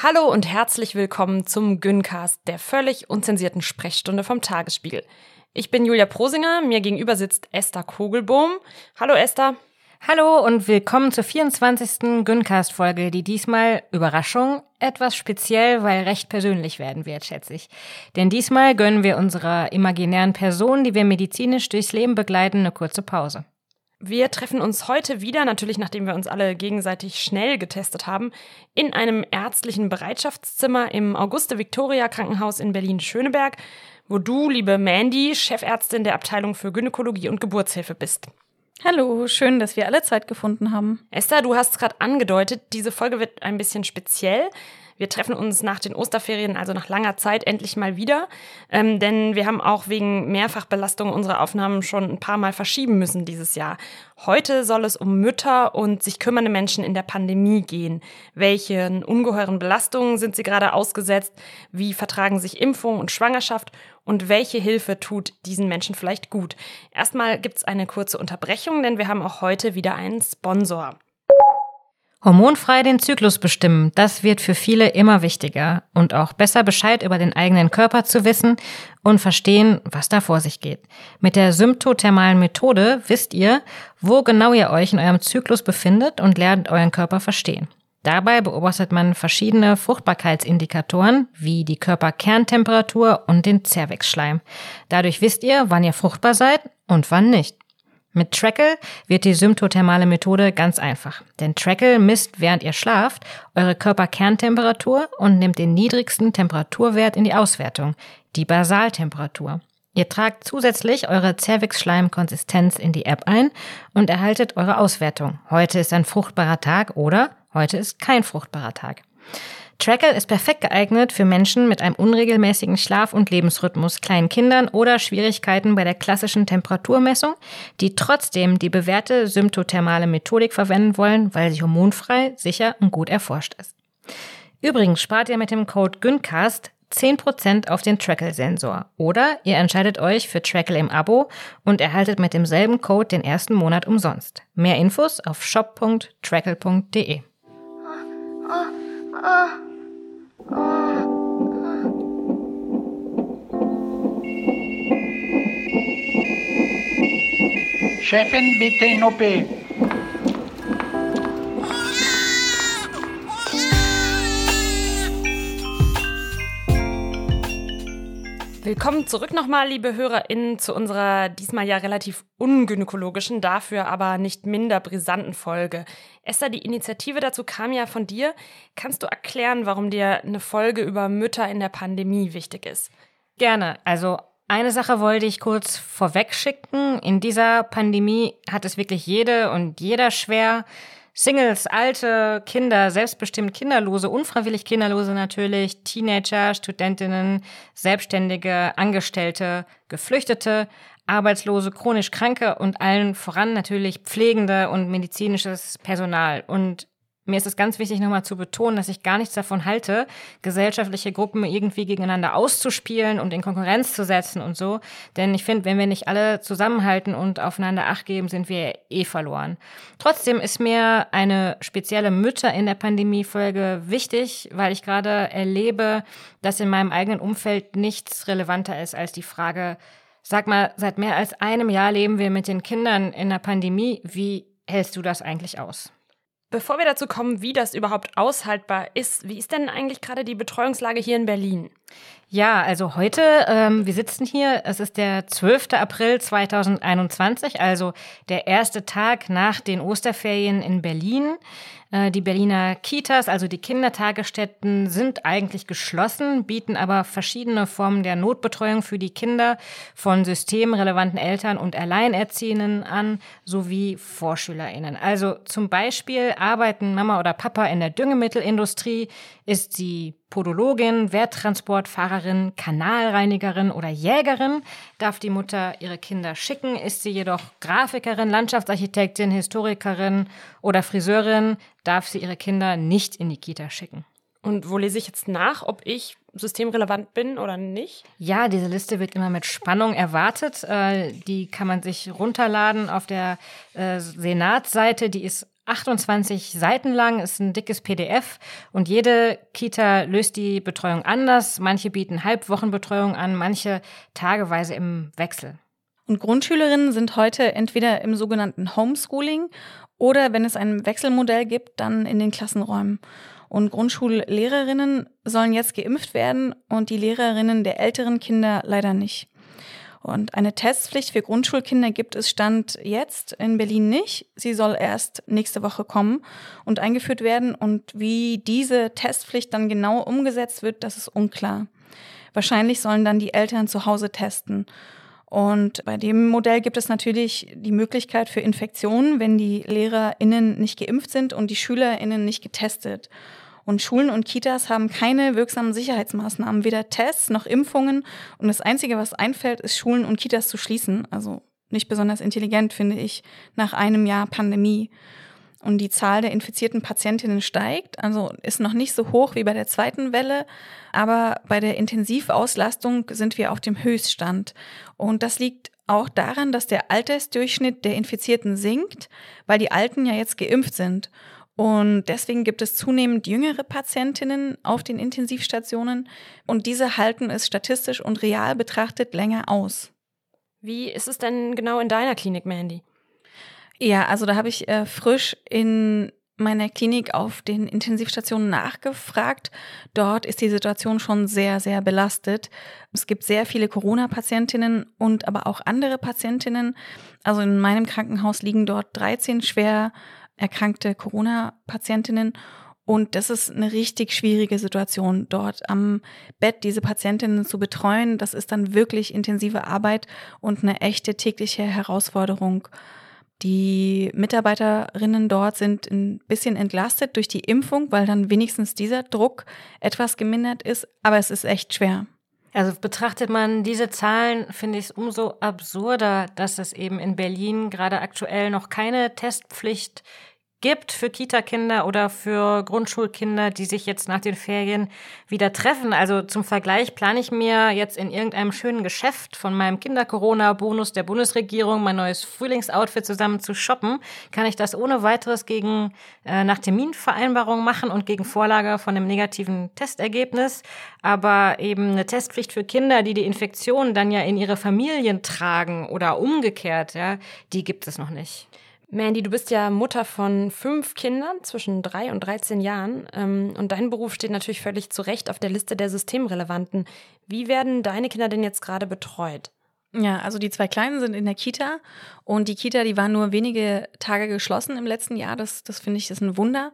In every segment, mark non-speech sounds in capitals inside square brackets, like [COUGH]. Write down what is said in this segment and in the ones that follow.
Hallo und herzlich willkommen zum Gyncast, der völlig unzensierten Sprechstunde vom Tagesspiegel. Ich bin Julia Prosinger, mir gegenüber sitzt Esther Kogelbohm. Hallo Esther. Hallo und willkommen zur 24. Gyncast-Folge, die diesmal, Überraschung, etwas speziell, weil recht persönlich werden wird, schätze ich. Denn diesmal gönnen wir unserer imaginären Person, die wir medizinisch durchs Leben begleiten, eine kurze Pause. Wir treffen uns heute wieder, natürlich nachdem wir uns alle gegenseitig schnell getestet haben, in einem ärztlichen Bereitschaftszimmer im Auguste Victoria Krankenhaus in Berlin-Schöneberg, wo du, liebe Mandy, Chefärztin der Abteilung für Gynäkologie und Geburtshilfe bist. Hallo, schön, dass wir alle Zeit gefunden haben. Esther, du hast es gerade angedeutet, diese Folge wird ein bisschen speziell. Wir treffen uns nach den Osterferien, also nach langer Zeit, endlich mal wieder. Ähm, denn wir haben auch wegen Mehrfachbelastung unsere Aufnahmen schon ein paar Mal verschieben müssen dieses Jahr. Heute soll es um Mütter und sich kümmernde Menschen in der Pandemie gehen. Welchen ungeheuren Belastungen sind sie gerade ausgesetzt? Wie vertragen sich Impfung und Schwangerschaft? Und welche Hilfe tut diesen Menschen vielleicht gut? Erstmal gibt's eine kurze Unterbrechung, denn wir haben auch heute wieder einen Sponsor. Hormonfrei den Zyklus bestimmen, das wird für viele immer wichtiger und auch besser Bescheid über den eigenen Körper zu wissen und verstehen, was da vor sich geht. Mit der symptothermalen Methode wisst ihr, wo genau ihr euch in eurem Zyklus befindet und lernt euren Körper verstehen. Dabei beobachtet man verschiedene Fruchtbarkeitsindikatoren wie die Körperkerntemperatur und den Zervixschleim. Dadurch wisst ihr, wann ihr fruchtbar seid und wann nicht. Mit Trackle wird die symptothermale Methode ganz einfach. Denn Trackle misst, während ihr schlaft, eure Körperkerntemperatur und nimmt den niedrigsten Temperaturwert in die Auswertung, die Basaltemperatur. Ihr tragt zusätzlich eure Cervix-Schleim-Konsistenz in die App ein und erhaltet eure Auswertung. Heute ist ein fruchtbarer Tag oder heute ist kein fruchtbarer Tag. Trackle ist perfekt geeignet für Menschen mit einem unregelmäßigen Schlaf- und Lebensrhythmus, kleinen Kindern oder Schwierigkeiten bei der klassischen Temperaturmessung, die trotzdem die bewährte symptothermale Methodik verwenden wollen, weil sie hormonfrei, sicher und gut erforscht ist. Übrigens spart ihr mit dem Code GYNCAST 10% auf den Trackle-Sensor. Oder ihr entscheidet euch für Trackle im Abo und erhaltet mit demselben Code den ersten Monat umsonst. Mehr Infos auf shop.trackle.de. Oh, oh, oh. Chefin, bitte in OP. Willkommen zurück nochmal, liebe HörerInnen, zu unserer diesmal ja relativ ungynäkologischen, dafür aber nicht minder brisanten Folge. Esther, die Initiative dazu kam ja von dir. Kannst du erklären, warum dir eine Folge über Mütter in der Pandemie wichtig ist? Gerne. Also eine Sache wollte ich kurz vorweg schicken. In dieser Pandemie hat es wirklich jede und jeder schwer. Singles, alte Kinder, selbstbestimmt Kinderlose, unfreiwillig Kinderlose natürlich, Teenager, Studentinnen, Selbstständige, Angestellte, Geflüchtete, Arbeitslose, chronisch Kranke und allen voran natürlich Pflegende und medizinisches Personal. Und mir ist es ganz wichtig, nochmal zu betonen, dass ich gar nichts davon halte, gesellschaftliche Gruppen irgendwie gegeneinander auszuspielen und in Konkurrenz zu setzen und so. Denn ich finde, wenn wir nicht alle zusammenhalten und aufeinander Acht geben, sind wir eh verloren. Trotzdem ist mir eine spezielle Mütter in der Pandemie-Folge wichtig, weil ich gerade erlebe, dass in meinem eigenen Umfeld nichts relevanter ist als die Frage, sag mal, seit mehr als einem Jahr leben wir mit den Kindern in der Pandemie. Wie hältst du das eigentlich aus? Bevor wir dazu kommen, wie das überhaupt aushaltbar ist, wie ist denn eigentlich gerade die Betreuungslage hier in Berlin? Ja, also heute, ähm, wir sitzen hier, es ist der 12. April 2021, also der erste Tag nach den Osterferien in Berlin. Äh, die Berliner Kitas, also die Kindertagesstätten, sind eigentlich geschlossen, bieten aber verschiedene Formen der Notbetreuung für die Kinder von systemrelevanten Eltern und Alleinerziehenden an, sowie VorschülerInnen. Also zum Beispiel arbeiten Mama oder Papa in der Düngemittelindustrie, ist sie Podologin, Werttransportfahrerin, Kanalreinigerin oder Jägerin, darf die Mutter ihre Kinder schicken, ist sie jedoch Grafikerin, Landschaftsarchitektin, Historikerin oder Friseurin, darf sie ihre Kinder nicht in die Kita schicken. Und wo lese ich jetzt nach, ob ich systemrelevant bin oder nicht? Ja, diese Liste wird immer mit Spannung erwartet. Äh, die kann man sich runterladen auf der äh, Senatsseite. Die ist 28 Seiten lang, ist ein dickes PDF und jede Kita löst die Betreuung anders. Manche bieten Halbwochenbetreuung an, manche tageweise im Wechsel. Und Grundschülerinnen sind heute entweder im sogenannten Homeschooling oder wenn es ein Wechselmodell gibt, dann in den Klassenräumen. Und Grundschullehrerinnen sollen jetzt geimpft werden und die Lehrerinnen der älteren Kinder leider nicht. Und eine Testpflicht für Grundschulkinder gibt es Stand jetzt in Berlin nicht. Sie soll erst nächste Woche kommen und eingeführt werden. Und wie diese Testpflicht dann genau umgesetzt wird, das ist unklar. Wahrscheinlich sollen dann die Eltern zu Hause testen. Und bei dem Modell gibt es natürlich die Möglichkeit für Infektionen, wenn die LehrerInnen nicht geimpft sind und die SchülerInnen nicht getestet. Und Schulen und Kitas haben keine wirksamen Sicherheitsmaßnahmen, weder Tests noch Impfungen. Und das Einzige, was einfällt, ist Schulen und Kitas zu schließen. Also nicht besonders intelligent, finde ich, nach einem Jahr Pandemie. Und die Zahl der infizierten Patientinnen steigt, also ist noch nicht so hoch wie bei der zweiten Welle, aber bei der Intensivauslastung sind wir auf dem Höchststand. Und das liegt auch daran, dass der Altersdurchschnitt der Infizierten sinkt, weil die Alten ja jetzt geimpft sind. Und deswegen gibt es zunehmend jüngere Patientinnen auf den Intensivstationen und diese halten es statistisch und real betrachtet länger aus. Wie ist es denn genau in deiner Klinik, Mandy? Ja, also da habe ich äh, frisch in meiner Klinik auf den Intensivstationen nachgefragt. Dort ist die Situation schon sehr, sehr belastet. Es gibt sehr viele Corona-Patientinnen und aber auch andere Patientinnen. Also in meinem Krankenhaus liegen dort 13 schwer erkrankte Corona-Patientinnen. Und das ist eine richtig schwierige Situation, dort am Bett diese Patientinnen zu betreuen. Das ist dann wirklich intensive Arbeit und eine echte tägliche Herausforderung. Die Mitarbeiterinnen dort sind ein bisschen entlastet durch die Impfung, weil dann wenigstens dieser Druck etwas gemindert ist, aber es ist echt schwer. Also betrachtet man diese Zahlen, finde ich es umso absurder, dass es eben in Berlin gerade aktuell noch keine Testpflicht gibt für Kita-Kinder oder für Grundschulkinder, die sich jetzt nach den Ferien wieder treffen. Also zum Vergleich plane ich mir jetzt in irgendeinem schönen Geschäft von meinem Kinder-Corona-Bonus der Bundesregierung mein neues Frühlingsoutfit zusammen zu shoppen. Kann ich das ohne weiteres gegen äh, nach Terminvereinbarung machen und gegen Vorlage von einem negativen Testergebnis. Aber eben eine Testpflicht für Kinder, die die Infektion dann ja in ihre Familien tragen oder umgekehrt, ja, die gibt es noch nicht. Mandy, du bist ja Mutter von fünf Kindern zwischen drei und 13 Jahren ähm, und dein Beruf steht natürlich völlig zu Recht auf der Liste der Systemrelevanten. Wie werden deine Kinder denn jetzt gerade betreut? Ja, also die zwei Kleinen sind in der Kita und die Kita, die war nur wenige Tage geschlossen im letzten Jahr. Das, das finde ich ist ein Wunder.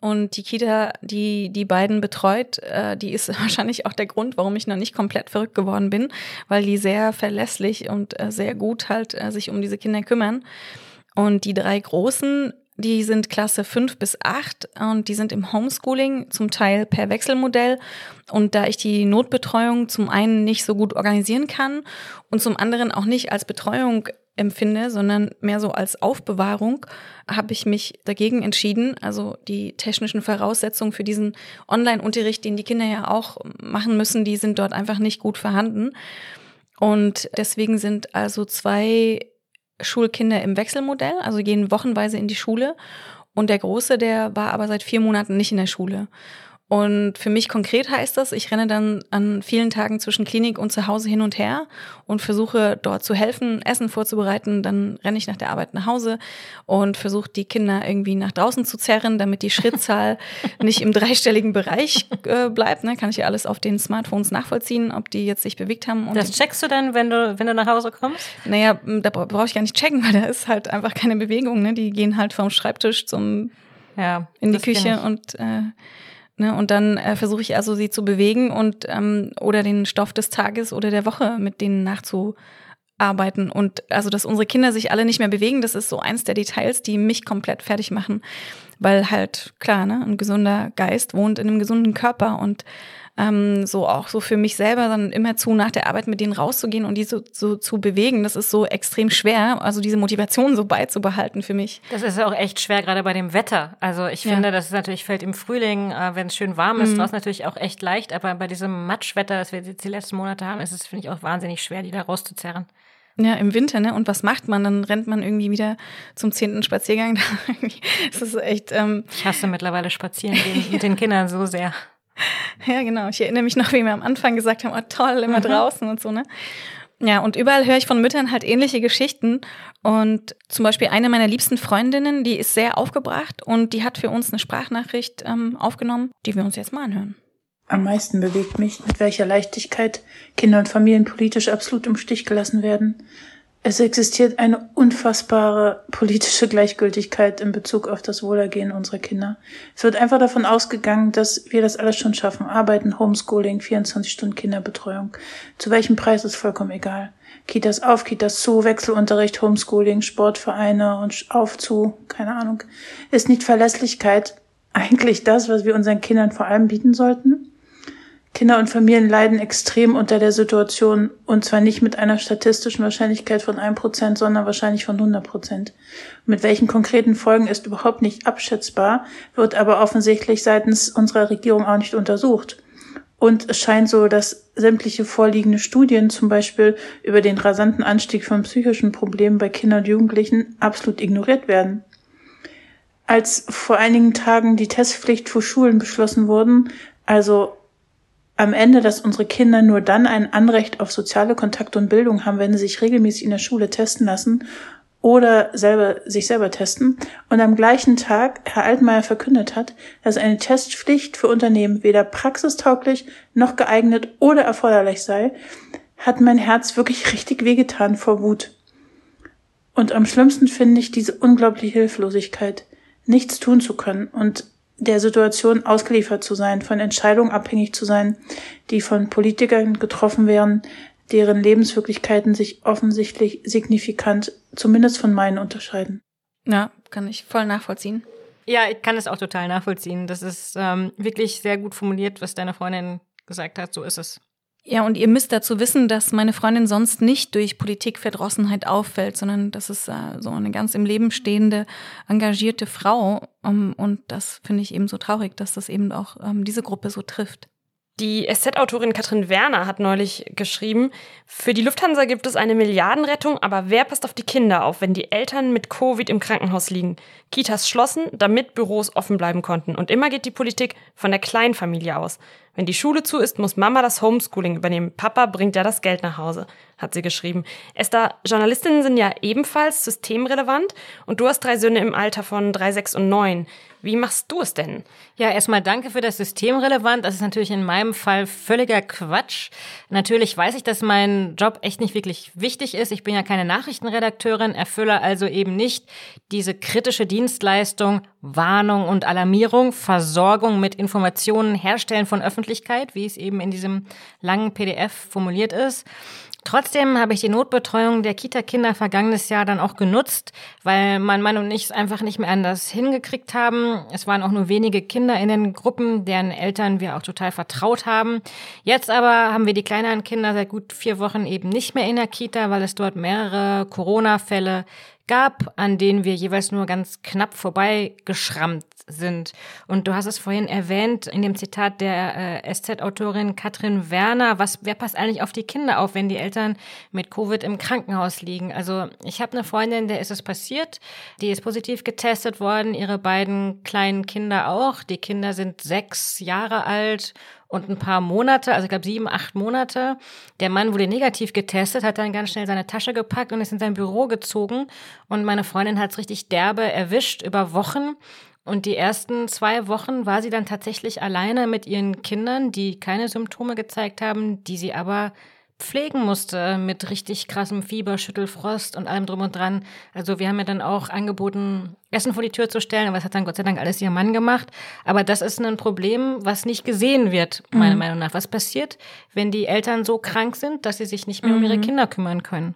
Und die Kita, die die beiden betreut, äh, die ist [LAUGHS] wahrscheinlich auch der Grund, warum ich noch nicht komplett verrückt geworden bin, weil die sehr verlässlich und äh, sehr gut halt äh, sich um diese Kinder kümmern. Und die drei Großen, die sind Klasse 5 bis 8 und die sind im Homeschooling, zum Teil per Wechselmodell. Und da ich die Notbetreuung zum einen nicht so gut organisieren kann und zum anderen auch nicht als Betreuung empfinde, sondern mehr so als Aufbewahrung, habe ich mich dagegen entschieden. Also die technischen Voraussetzungen für diesen Online-Unterricht, den die Kinder ja auch machen müssen, die sind dort einfach nicht gut vorhanden. Und deswegen sind also zwei Schulkinder im Wechselmodell, also gehen wochenweise in die Schule. Und der Große, der war aber seit vier Monaten nicht in der Schule. Und für mich konkret heißt das, ich renne dann an vielen Tagen zwischen Klinik und zu Hause hin und her und versuche dort zu helfen, Essen vorzubereiten. Dann renne ich nach der Arbeit nach Hause und versuche die Kinder irgendwie nach draußen zu zerren, damit die Schrittzahl [LAUGHS] nicht im dreistelligen Bereich äh, bleibt. Ne? Kann ich ja alles auf den Smartphones nachvollziehen, ob die jetzt sich bewegt haben. das checkst du dann, wenn du, wenn du nach Hause kommst? Naja, da brauche ich gar nicht checken, weil da ist halt einfach keine Bewegung. Ne? Die gehen halt vom Schreibtisch zum ja, in die Küche und äh, Ne, und dann äh, versuche ich also sie zu bewegen und ähm, oder den Stoff des Tages oder der Woche mit denen nachzuarbeiten. Und also, dass unsere Kinder sich alle nicht mehr bewegen, das ist so eins der Details, die mich komplett fertig machen. Weil halt, klar, ne, ein gesunder Geist wohnt in einem gesunden Körper und ähm, so auch so für mich selber dann immer zu nach der Arbeit mit denen rauszugehen und die so, so zu bewegen, das ist so extrem schwer, also diese Motivation so beizubehalten für mich. Das ist auch echt schwer, gerade bei dem Wetter. Also ich finde, ja. das ist natürlich, fällt im Frühling, äh, wenn es schön warm ist, mhm. draußen natürlich auch echt leicht, aber bei diesem Matschwetter, das wir jetzt die letzten Monate haben, ist es, finde ich, auch wahnsinnig schwer, die da rauszuzerren. Ja, im Winter, ne? Und was macht man? Dann rennt man irgendwie wieder zum zehnten Spaziergang. [LAUGHS] das ist echt. Ähm ich hasse mittlerweile spazieren gehen mit den Kindern so sehr. [LAUGHS] Ja, genau. Ich erinnere mich noch, wie wir am Anfang gesagt haben, oh toll, immer mhm. draußen und so, ne? Ja, und überall höre ich von Müttern halt ähnliche Geschichten. Und zum Beispiel eine meiner liebsten Freundinnen, die ist sehr aufgebracht und die hat für uns eine Sprachnachricht ähm, aufgenommen, die wir uns jetzt mal anhören. Am meisten bewegt mich, mit welcher Leichtigkeit Kinder und Familien politisch absolut im Stich gelassen werden. Es existiert eine unfassbare politische Gleichgültigkeit in Bezug auf das Wohlergehen unserer Kinder. Es wird einfach davon ausgegangen, dass wir das alles schon schaffen. Arbeiten, Homeschooling, 24 Stunden Kinderbetreuung. Zu welchem Preis ist vollkommen egal. Kitas auf, Kitas zu, Wechselunterricht, Homeschooling, Sportvereine und auf zu, keine Ahnung. Ist nicht Verlässlichkeit eigentlich das, was wir unseren Kindern vor allem bieten sollten? Kinder und Familien leiden extrem unter der Situation und zwar nicht mit einer statistischen Wahrscheinlichkeit von einem Prozent, sondern wahrscheinlich von 100 Prozent. Mit welchen konkreten Folgen ist überhaupt nicht abschätzbar, wird aber offensichtlich seitens unserer Regierung auch nicht untersucht. Und es scheint so, dass sämtliche vorliegende Studien, zum Beispiel über den rasanten Anstieg von psychischen Problemen bei Kindern und Jugendlichen, absolut ignoriert werden. Als vor einigen Tagen die Testpflicht für Schulen beschlossen wurden, also am Ende, dass unsere Kinder nur dann ein Anrecht auf soziale Kontakte und Bildung haben, wenn sie sich regelmäßig in der Schule testen lassen oder selber, sich selber testen. Und am gleichen Tag Herr Altmaier verkündet hat, dass eine Testpflicht für Unternehmen weder praxistauglich noch geeignet oder erforderlich sei, hat mein Herz wirklich richtig wehgetan vor Wut. Und am schlimmsten finde ich diese unglaubliche Hilflosigkeit, nichts tun zu können und der Situation ausgeliefert zu sein, von Entscheidungen abhängig zu sein, die von Politikern getroffen werden, deren Lebenswirklichkeiten sich offensichtlich signifikant, zumindest von meinen, unterscheiden. Ja, kann ich voll nachvollziehen. Ja, ich kann es auch total nachvollziehen. Das ist ähm, wirklich sehr gut formuliert, was deine Freundin gesagt hat. So ist es. Ja, und ihr müsst dazu wissen, dass meine Freundin sonst nicht durch Politikverdrossenheit auffällt, sondern das ist äh, so eine ganz im Leben stehende, engagierte Frau. Um, und das finde ich eben so traurig, dass das eben auch um, diese Gruppe so trifft. Die SZ-Autorin Katrin Werner hat neulich geschrieben, für die Lufthansa gibt es eine Milliardenrettung, aber wer passt auf die Kinder auf, wenn die Eltern mit Covid im Krankenhaus liegen? Kitas schlossen, damit Büros offen bleiben konnten. Und immer geht die Politik von der Kleinfamilie aus. Wenn die Schule zu ist, muss Mama das Homeschooling übernehmen. Papa bringt ja das Geld nach Hause, hat sie geschrieben. Esther, Journalistinnen sind ja ebenfalls systemrelevant und du hast drei Söhne im Alter von drei, sechs und neun. Wie machst du es denn? Ja, erstmal danke für das Systemrelevant. Das ist natürlich in meinem Fall völliger Quatsch. Natürlich weiß ich, dass mein Job echt nicht wirklich wichtig ist. Ich bin ja keine Nachrichtenredakteurin, erfülle also eben nicht diese kritische Dienstleistung Warnung und Alarmierung, Versorgung mit Informationen, Herstellen von Öffentlichkeit, wie es eben in diesem langen PDF formuliert ist. Trotzdem habe ich die Notbetreuung der Kita-Kinder vergangenes Jahr dann auch genutzt, weil mein Mann und ich es einfach nicht mehr anders hingekriegt haben. Es waren auch nur wenige Kinder in den Gruppen, deren Eltern wir auch total vertraut haben. Jetzt aber haben wir die kleineren Kinder seit gut vier Wochen eben nicht mehr in der Kita, weil es dort mehrere Corona-Fälle gab, an denen wir jeweils nur ganz knapp sind. Und du hast es vorhin erwähnt in dem Zitat der äh, SZ-Autorin Katrin Werner. Was, wer passt eigentlich auf die Kinder auf, wenn die Eltern mit Covid im Krankenhaus liegen? Also ich habe eine Freundin, der ist es passiert. Die ist positiv getestet worden, ihre beiden kleinen Kinder auch. Die Kinder sind sechs Jahre alt und ein paar Monate, also ich glaube sieben, acht Monate. Der Mann wurde negativ getestet, hat dann ganz schnell seine Tasche gepackt und ist in sein Büro gezogen. Und meine Freundin hat es richtig derbe erwischt über Wochen. Und die ersten zwei Wochen war sie dann tatsächlich alleine mit ihren Kindern, die keine Symptome gezeigt haben, die sie aber pflegen musste mit richtig krassem Fieber, Schüttelfrost und allem drum und dran. Also wir haben ja dann auch angeboten, Essen vor die Tür zu stellen, aber das hat dann Gott sei Dank alles ihr Mann gemacht. Aber das ist ein Problem, was nicht gesehen wird, meiner mhm. Meinung nach. Was passiert, wenn die Eltern so krank sind, dass sie sich nicht mehr um ihre mhm. Kinder kümmern können?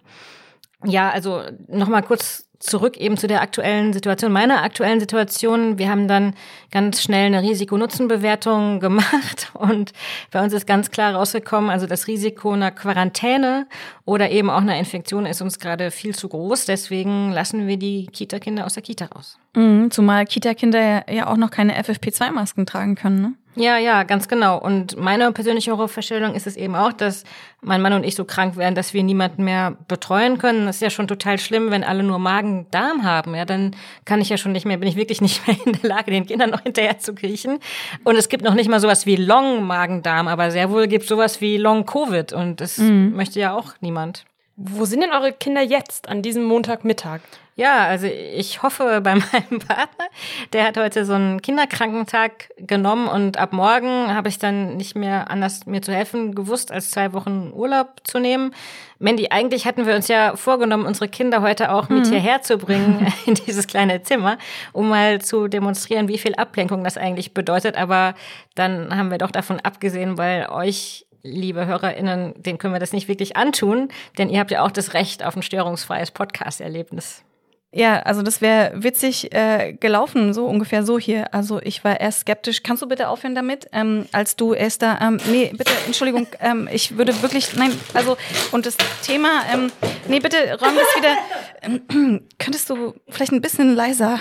Ja, also nochmal kurz zurück eben zu der aktuellen Situation, meiner aktuellen Situation. Wir haben dann ganz schnell eine Risiko-Nutzen-Bewertung [LAUGHS] gemacht und bei uns ist ganz klar rausgekommen, also das Risiko einer Quarantäne oder eben auch einer Infektion ist uns gerade viel zu groß. Deswegen lassen wir die Kita-Kinder aus der Kita raus. Mhm, zumal Kita-Kinder ja, auch noch keine FFP2-Masken tragen können, ne? Ja, ja, ganz genau. Und meine persönliche Horrorvorstellung ist es eben auch, dass mein Mann und ich so krank werden, dass wir niemanden mehr betreuen können. Das ist ja schon total schlimm, wenn alle nur Magen-Darm haben. Ja, dann kann ich ja schon nicht mehr, bin ich wirklich nicht mehr in der Lage, den Kindern noch hinterher zu kriechen. Und es gibt noch nicht mal sowas wie Long-Magen-Darm, aber sehr wohl gibt sowas wie Long-Covid. Und das mhm. möchte ja auch niemand. Wo sind denn eure Kinder jetzt an diesem Montagmittag? Ja, also ich hoffe [LAUGHS] bei meinem Partner, der hat heute so einen Kinderkrankentag genommen und ab morgen habe ich dann nicht mehr anders mir zu helfen gewusst, als zwei Wochen Urlaub zu nehmen. Mandy, eigentlich hatten wir uns ja vorgenommen, unsere Kinder heute auch mit mhm. hierher zu bringen [LAUGHS] [LAUGHS] in dieses kleine Zimmer, um mal zu demonstrieren, wie viel Ablenkung das eigentlich bedeutet. Aber dann haben wir doch davon abgesehen, weil euch liebe HörerInnen, den können wir das nicht wirklich antun, denn ihr habt ja auch das Recht auf ein störungsfreies Podcast-Erlebnis. Ja, also das wäre witzig äh, gelaufen, so ungefähr so hier. Also ich war erst skeptisch. Kannst du bitte aufhören damit? Ähm, als du Esther, ähm, nee, bitte, Entschuldigung, [LAUGHS] ähm, ich würde wirklich, nein, also und das Thema, ähm, nee, bitte räum das wieder. Ähm, [CLEARS THROAT] könntest du vielleicht ein bisschen leiser?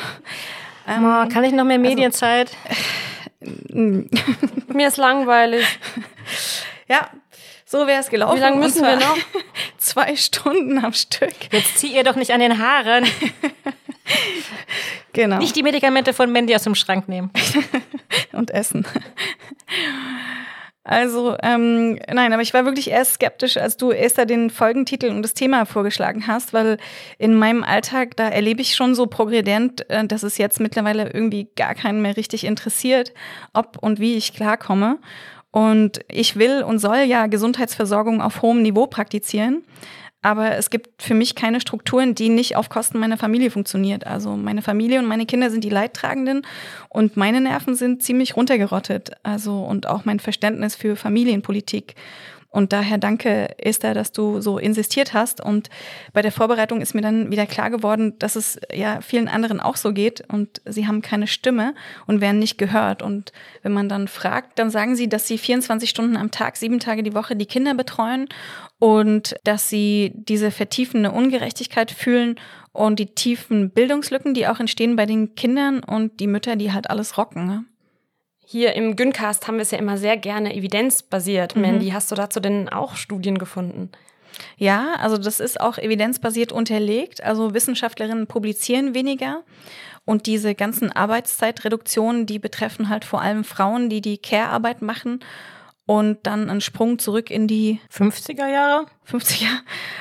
Ähm, oh, kann ich noch mehr also, Medienzeit? Also, [LAUGHS] Mir ist langweilig. Ja, so wäre es gelaufen. Wie lange müssen wir noch? [LAUGHS] Zwei Stunden am Stück. Jetzt zieh ihr doch nicht an den Haaren. [LAUGHS] genau. Nicht die Medikamente von Mandy aus dem Schrank nehmen. [LAUGHS] Und essen. Also, ähm, nein, aber ich war wirklich erst skeptisch, als du Esther den Folgentitel und das Thema vorgeschlagen hast, weil in meinem Alltag, da erlebe ich schon so progredient, äh, dass es jetzt mittlerweile irgendwie gar keinen mehr richtig interessiert, ob und wie ich klarkomme. Und ich will und soll ja Gesundheitsversorgung auf hohem Niveau praktizieren. Aber es gibt für mich keine Strukturen, die nicht auf Kosten meiner Familie funktioniert. Also meine Familie und meine Kinder sind die Leidtragenden und meine Nerven sind ziemlich runtergerottet. Also und auch mein Verständnis für Familienpolitik. Und daher danke, Esther, dass du so insistiert hast. Und bei der Vorbereitung ist mir dann wieder klar geworden, dass es ja vielen anderen auch so geht und sie haben keine Stimme und werden nicht gehört. Und wenn man dann fragt, dann sagen sie, dass sie 24 Stunden am Tag, sieben Tage die Woche die Kinder betreuen und dass sie diese vertiefende Ungerechtigkeit fühlen und die tiefen Bildungslücken, die auch entstehen bei den Kindern und die Mütter, die halt alles rocken. Hier im Gyncast haben wir es ja immer sehr gerne evidenzbasiert. Mhm. Mandy, hast du dazu denn auch Studien gefunden? Ja, also das ist auch evidenzbasiert unterlegt. Also Wissenschaftlerinnen publizieren weniger. Und diese ganzen Arbeitszeitreduktionen, die betreffen halt vor allem Frauen, die die Care-Arbeit machen und dann einen Sprung zurück in die 50er Jahre, 50er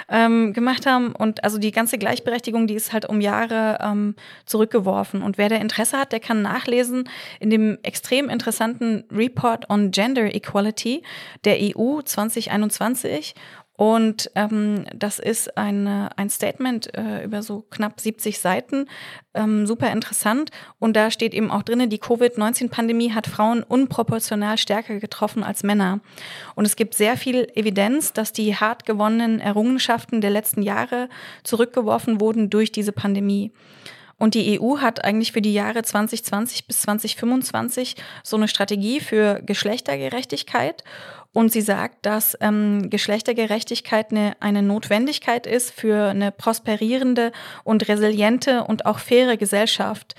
ähm, gemacht haben. Und also die ganze Gleichberechtigung, die ist halt um Jahre ähm, zurückgeworfen. Und wer da Interesse hat, der kann nachlesen in dem extrem interessanten Report on Gender Equality der EU 2021. Und ähm, das ist eine, ein Statement äh, über so knapp 70 Seiten, ähm, super interessant. Und da steht eben auch drin, die Covid-19-Pandemie hat Frauen unproportional stärker getroffen als Männer. Und es gibt sehr viel Evidenz, dass die hart gewonnenen Errungenschaften der letzten Jahre zurückgeworfen wurden durch diese Pandemie. Und die EU hat eigentlich für die Jahre 2020 bis 2025 so eine Strategie für Geschlechtergerechtigkeit. Und sie sagt, dass ähm, Geschlechtergerechtigkeit eine, eine Notwendigkeit ist für eine prosperierende und resiliente und auch faire Gesellschaft.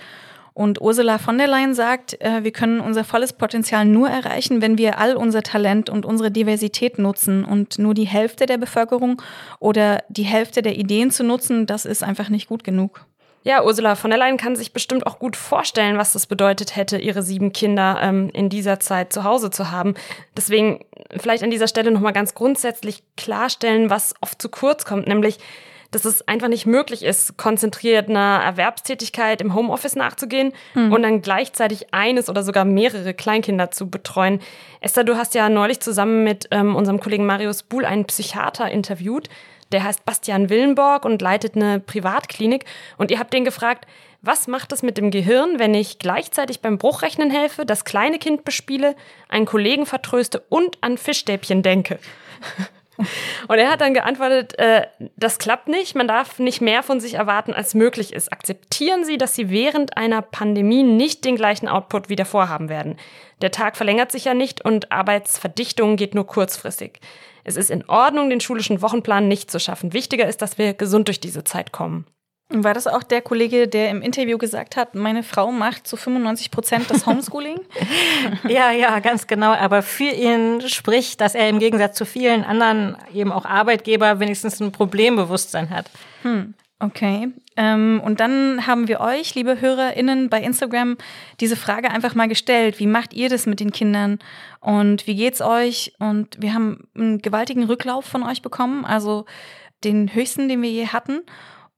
Und Ursula von der Leyen sagt, äh, wir können unser volles Potenzial nur erreichen, wenn wir all unser Talent und unsere Diversität nutzen. Und nur die Hälfte der Bevölkerung oder die Hälfte der Ideen zu nutzen, das ist einfach nicht gut genug. Ja, Ursula von der Leyen kann sich bestimmt auch gut vorstellen, was das bedeutet hätte, ihre sieben Kinder ähm, in dieser Zeit zu Hause zu haben. Deswegen vielleicht an dieser Stelle nochmal ganz grundsätzlich klarstellen, was oft zu kurz kommt, nämlich dass es einfach nicht möglich ist, konzentriert einer Erwerbstätigkeit im Homeoffice nachzugehen hm. und dann gleichzeitig eines oder sogar mehrere Kleinkinder zu betreuen. Esther, du hast ja neulich zusammen mit ähm, unserem Kollegen Marius Buhl einen Psychiater interviewt, der heißt Bastian Willenborg und leitet eine Privatklinik. Und ihr habt den gefragt, was macht es mit dem Gehirn, wenn ich gleichzeitig beim Bruchrechnen helfe, das kleine Kind bespiele, einen Kollegen vertröste und an Fischstäbchen denke? [LAUGHS] Und er hat dann geantwortet, äh, das klappt nicht, man darf nicht mehr von sich erwarten, als möglich ist. Akzeptieren Sie, dass Sie während einer Pandemie nicht den gleichen Output wie davor haben werden. Der Tag verlängert sich ja nicht und Arbeitsverdichtung geht nur kurzfristig. Es ist in Ordnung, den schulischen Wochenplan nicht zu schaffen. Wichtiger ist, dass wir gesund durch diese Zeit kommen. War das auch der Kollege, der im Interview gesagt hat, meine Frau macht zu 95 Prozent das Homeschooling? [LAUGHS] ja, ja, ganz genau. Aber für ihn spricht, dass er im Gegensatz zu vielen anderen eben auch Arbeitgeber wenigstens ein Problembewusstsein hat. Hm. Okay. Ähm, und dann haben wir euch, liebe HörerInnen, bei Instagram diese Frage einfach mal gestellt. Wie macht ihr das mit den Kindern? Und wie geht's euch? Und wir haben einen gewaltigen Rücklauf von euch bekommen, also den höchsten, den wir je hatten.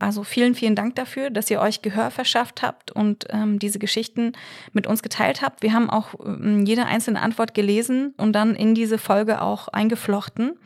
Also vielen, vielen Dank dafür, dass ihr euch Gehör verschafft habt und ähm, diese Geschichten mit uns geteilt habt. Wir haben auch ähm, jede einzelne Antwort gelesen und dann in diese Folge auch eingeflochten.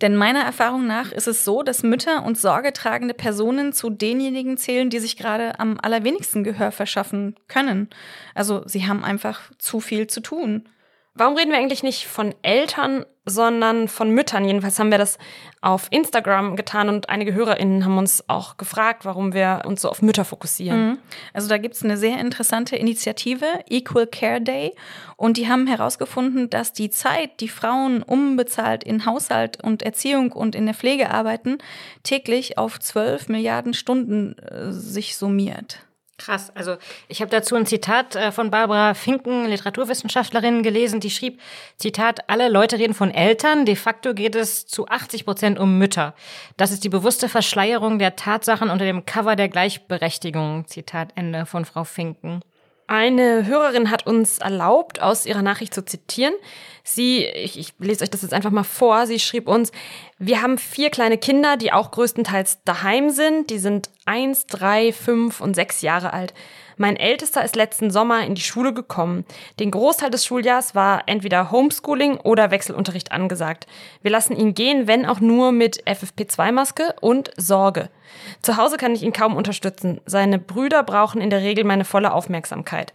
Denn meiner Erfahrung nach ist es so, dass Mütter und sorgetragende Personen zu denjenigen zählen, die sich gerade am allerwenigsten Gehör verschaffen können. Also sie haben einfach zu viel zu tun. Warum reden wir eigentlich nicht von Eltern, sondern von Müttern? Jedenfalls haben wir das auf Instagram getan und einige HörerInnen haben uns auch gefragt, warum wir uns so auf Mütter fokussieren. Mhm. Also da gibt es eine sehr interessante Initiative, Equal Care Day. Und die haben herausgefunden, dass die Zeit, die Frauen unbezahlt in Haushalt und Erziehung und in der Pflege arbeiten, täglich auf 12 Milliarden Stunden äh, sich summiert. Krass. Also ich habe dazu ein Zitat äh, von Barbara Finken, Literaturwissenschaftlerin, gelesen, die schrieb, Zitat, alle Leute reden von Eltern, de facto geht es zu 80 Prozent um Mütter. Das ist die bewusste Verschleierung der Tatsachen unter dem Cover der Gleichberechtigung. Zitat Ende von Frau Finken. Eine Hörerin hat uns erlaubt, aus ihrer Nachricht zu zitieren. Sie, ich, ich lese euch das jetzt einfach mal vor, sie schrieb uns, wir haben vier kleine Kinder, die auch größtenteils daheim sind. Die sind eins, drei, fünf und sechs Jahre alt. Mein Ältester ist letzten Sommer in die Schule gekommen. Den Großteil des Schuljahrs war entweder Homeschooling oder Wechselunterricht angesagt. Wir lassen ihn gehen, wenn auch nur mit FFP2-Maske und Sorge. Zu Hause kann ich ihn kaum unterstützen. Seine Brüder brauchen in der Regel meine volle Aufmerksamkeit.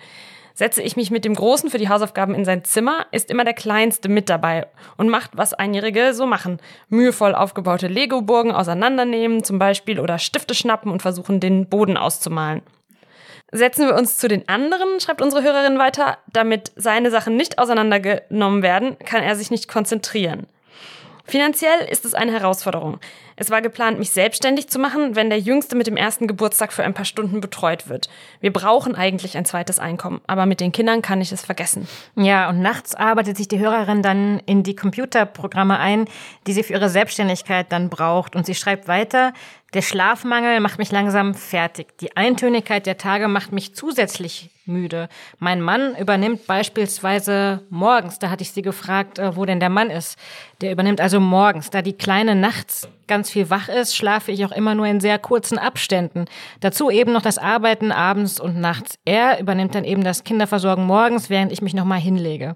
Setze ich mich mit dem Großen für die Hausaufgaben in sein Zimmer, ist immer der Kleinste mit dabei und macht, was Einjährige so machen. Mühevoll aufgebaute Lego-Burgen auseinandernehmen zum Beispiel oder Stifte schnappen und versuchen, den Boden auszumalen. Setzen wir uns zu den anderen, schreibt unsere Hörerin weiter, damit seine Sachen nicht auseinandergenommen werden, kann er sich nicht konzentrieren. Finanziell ist es eine Herausforderung. Es war geplant, mich selbstständig zu machen, wenn der Jüngste mit dem ersten Geburtstag für ein paar Stunden betreut wird. Wir brauchen eigentlich ein zweites Einkommen, aber mit den Kindern kann ich es vergessen. Ja, und nachts arbeitet sich die Hörerin dann in die Computerprogramme ein, die sie für ihre Selbstständigkeit dann braucht. Und sie schreibt weiter, der Schlafmangel macht mich langsam fertig. Die Eintönigkeit der Tage macht mich zusätzlich müde. Mein Mann übernimmt beispielsweise morgens, da hatte ich sie gefragt, äh, wo denn der Mann ist. Der übernimmt also morgens. Da die Kleine nachts ganz viel wach ist, schlafe ich auch immer nur in sehr kurzen Abständen. Dazu eben noch das Arbeiten abends und nachts. Er übernimmt dann eben das Kinderversorgen morgens, während ich mich nochmal hinlege.